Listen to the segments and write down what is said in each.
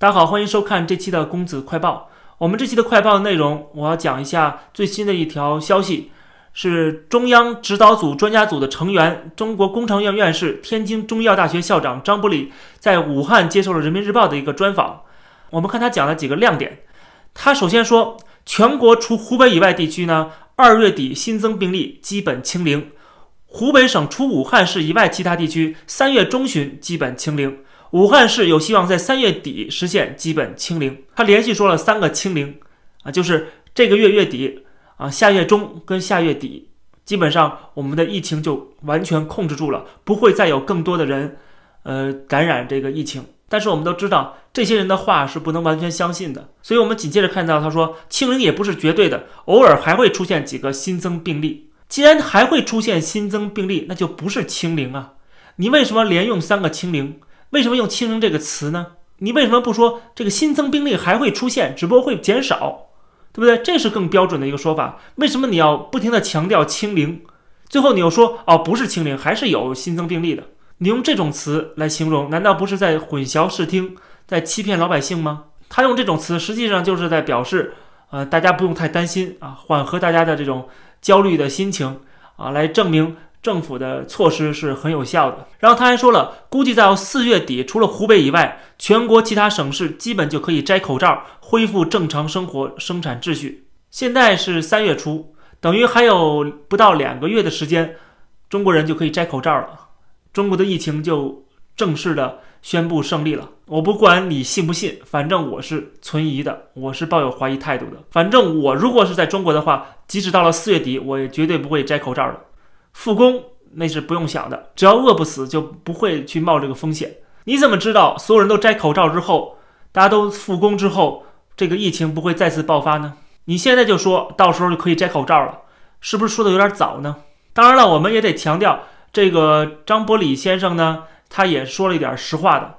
大家好，欢迎收看这期的公子快报。我们这期的快报内容，我要讲一下最新的一条消息，是中央指导组专家组的成员、中国工程院院士、天津中医药大学校长张伯礼在武汉接受了人民日报的一个专访。我们看他讲了几个亮点。他首先说，全国除湖北以外地区呢，二月底新增病例基本清零。湖北省除武汉市以外其他地区，三月中旬基本清零。武汉市有希望在三月底实现基本清零。他连续说了三个清零，啊，就是这个月月底，啊，下月中跟下月底，基本上我们的疫情就完全控制住了，不会再有更多的人，呃，感染这个疫情。但是我们都知道，这些人的话是不能完全相信的。所以我们紧接着看到他说，清零也不是绝对的，偶尔还会出现几个新增病例。既然还会出现新增病例，那就不是清零啊！你为什么连用三个清零？为什么用“清零”这个词呢？你为什么不说这个新增病例还会出现，只不过会减少，对不对？这是更标准的一个说法。为什么你要不停地强调“清零”，最后你又说哦不是清零，还是有新增病例的？你用这种词来形容，难道不是在混淆视听，在欺骗老百姓吗？他用这种词，实际上就是在表示，呃，大家不用太担心啊，缓和大家的这种焦虑的心情啊，来证明。政府的措施是很有效的。然后他还说了，估计到四月底，除了湖北以外，全国其他省市基本就可以摘口罩，恢复正常生活、生产秩序。现在是三月初，等于还有不到两个月的时间，中国人就可以摘口罩了，中国的疫情就正式的宣布胜利了。我不管你信不信，反正我是存疑的，我是抱有怀疑态度的。反正我如果是在中国的话，即使到了四月底，我也绝对不会摘口罩的。复工那是不用想的，只要饿不死就不会去冒这个风险。你怎么知道所有人都摘口罩之后，大家都复工之后，这个疫情不会再次爆发呢？你现在就说到时候就可以摘口罩了，是不是说的有点早呢？当然了，我们也得强调，这个张伯礼先生呢，他也说了一点实话的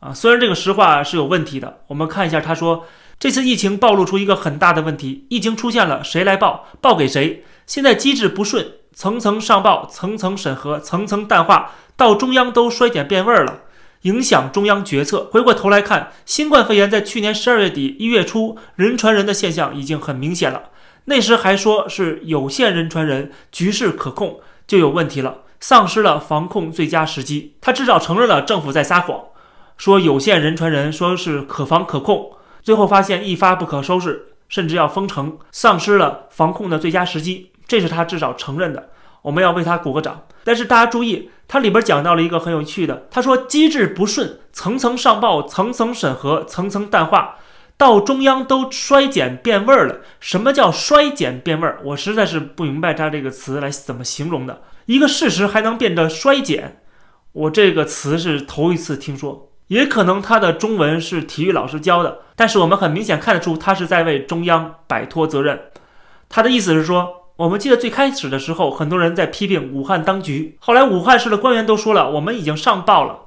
啊。虽然这个实话是有问题的，我们看一下，他说这次疫情暴露出一个很大的问题，疫情出现了，谁来报？报给谁？现在机制不顺。层层上报，层层审核，层层淡化，到中央都衰减变味儿了，影响中央决策。回过头来看，新冠肺炎在去年十二月底、一月初人传人的现象已经很明显了。那时还说是有限人传人，局势可控，就有问题了，丧失了防控最佳时机。他至少承认了政府在撒谎，说有限人传人，说是可防可控，最后发现一发不可收拾，甚至要封城，丧失了防控的最佳时机。这是他至少承认的，我们要为他鼓个掌。但是大家注意，他里边讲到了一个很有趣的，他说机制不顺，层层上报，层层审核，层层淡化，到中央都衰减变味儿了。什么叫衰减变味儿？我实在是不明白他这个词来怎么形容的。一个事实还能变得衰减，我这个词是头一次听说。也可能他的中文是体育老师教的，但是我们很明显看得出他是在为中央摆脱责任。他的意思是说。我们记得最开始的时候，很多人在批评武汉当局。后来武汉市的官员都说了，我们已经上报了，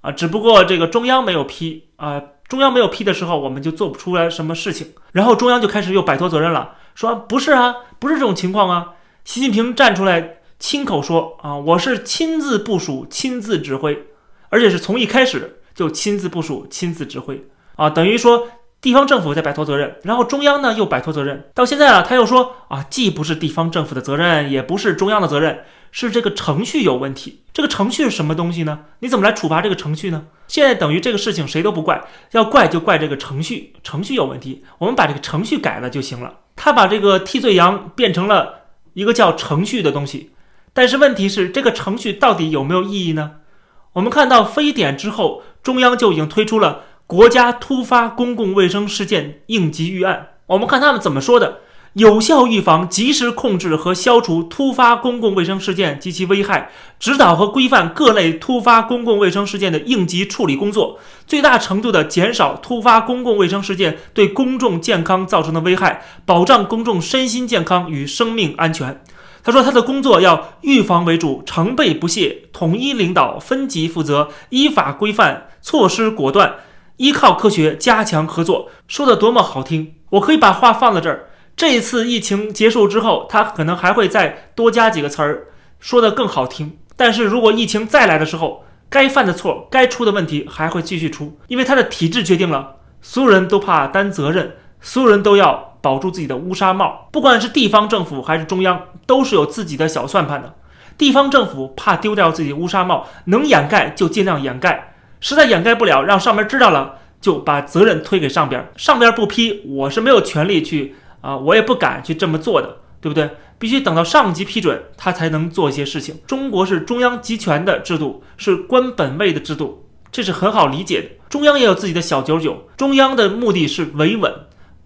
啊，只不过这个中央没有批啊，中央没有批的时候，我们就做不出来什么事情。然后中央就开始又摆脱责任了，说不是啊，不是这种情况啊。习近平站出来亲口说啊，我是亲自部署、亲自指挥，而且是从一开始就亲自部署、亲自指挥啊，等于说。地方政府在摆脱责任，然后中央呢又摆脱责任，到现在啊，他又说啊，既不是地方政府的责任，也不是中央的责任，是这个程序有问题。这个程序是什么东西呢？你怎么来处罚这个程序呢？现在等于这个事情谁都不怪，要怪就怪这个程序，程序有问题，我们把这个程序改了就行了。他把这个替罪羊变成了一个叫程序的东西，但是问题是这个程序到底有没有意义呢？我们看到非典之后，中央就已经推出了。国家突发公共卫生事件应急预案，我们看他们怎么说的：有效预防、及时控制和消除突发公共卫生事件及其危害，指导和规范各类突发公共卫生事件的应急处理工作，最大程度地减少突发公共卫生事件对公众健康造成的危害，保障公众身心健康与生命安全。他说，他的工作要预防为主，成备不懈，统一领导，分级负责，依法规范，措施果断。依靠科学加强合作，说的多么好听！我可以把话放在这儿。这一次疫情结束之后，他可能还会再多加几个词儿，说的更好听。但是如果疫情再来的时候，该犯的错、该出的问题还会继续出，因为他的体制决定了所有人都怕担责任，所有人都要保住自己的乌纱帽。不管是地方政府还是中央，都是有自己的小算盘的。地方政府怕丢掉自己乌纱帽，能掩盖就尽量掩盖，实在掩盖不了，让上面知道了，就把责任推给上边。上边不批，我是没有权利去啊，我也不敢去这么做的，对不对？必须等到上级批准，他才能做一些事情。中国是中央集权的制度，是官本位的制度，这是很好理解的。中央也有自己的小九九，中央的目的是维稳，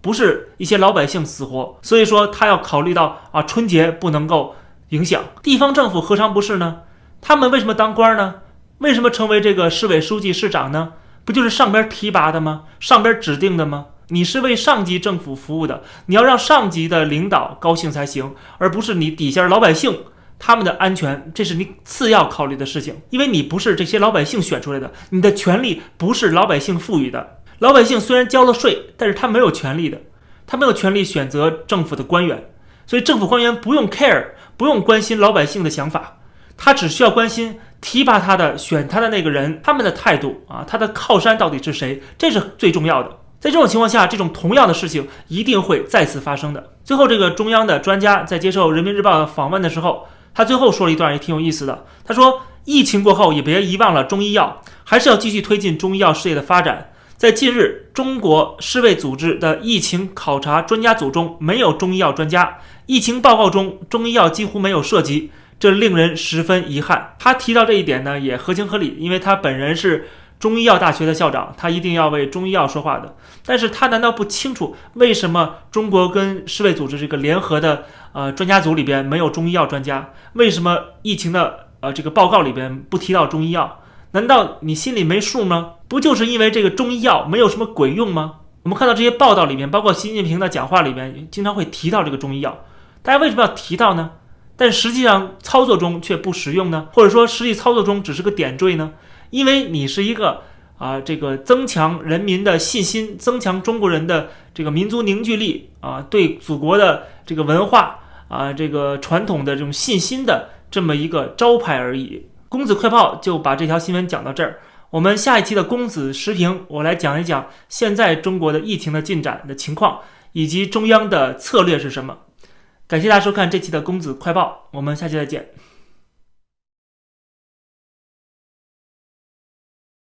不是一些老百姓死活。所以说，他要考虑到啊，春节不能够。影响地方政府何尝不是呢？他们为什么当官呢？为什么成为这个市委书记、市长呢？不就是上边提拔的吗？上边指定的吗？你是为上级政府服务的，你要让上级的领导高兴才行，而不是你底下老百姓他们的安全，这是你次要考虑的事情。因为你不是这些老百姓选出来的，你的权利不是老百姓赋予的。老百姓虽然交了税，但是他没有权利的，他没有权利选择政府的官员，所以政府官员不用 care。不用关心老百姓的想法，他只需要关心提拔他的、选他的那个人，他们的态度啊，他的靠山到底是谁，这是最重要的。在这种情况下，这种同样的事情一定会再次发生的。最后，这个中央的专家在接受人民日报的访问的时候，他最后说了一段也挺有意思的。他说：“疫情过后，也别遗忘了中医药，还是要继续推进中医药事业的发展。”在近日，中国世卫组织的疫情考察专家组中没有中医药专家，疫情报告中中医药几乎没有涉及，这令人十分遗憾。他提到这一点呢，也合情合理，因为他本人是中医药大学的校长，他一定要为中医药说话的。但是他难道不清楚为什么中国跟世卫组织这个联合的呃专家组里边没有中医药专家？为什么疫情的呃这个报告里边不提到中医药？难道你心里没数吗？不就是因为这个中医药没有什么鬼用吗？我们看到这些报道里面，包括习近平的讲话里面，经常会提到这个中医药。大家为什么要提到呢？但实际上操作中却不实用呢？或者说实际操作中只是个点缀呢？因为你是一个啊，这个增强人民的信心，增强中国人的这个民族凝聚力啊，对祖国的这个文化啊，这个传统的这种信心的这么一个招牌而已。公子快报就把这条新闻讲到这儿。我们下一期的公子时评，我来讲一讲现在中国的疫情的进展的情况，以及中央的策略是什么。感谢大家收看这期的公子快报，我们下期再见。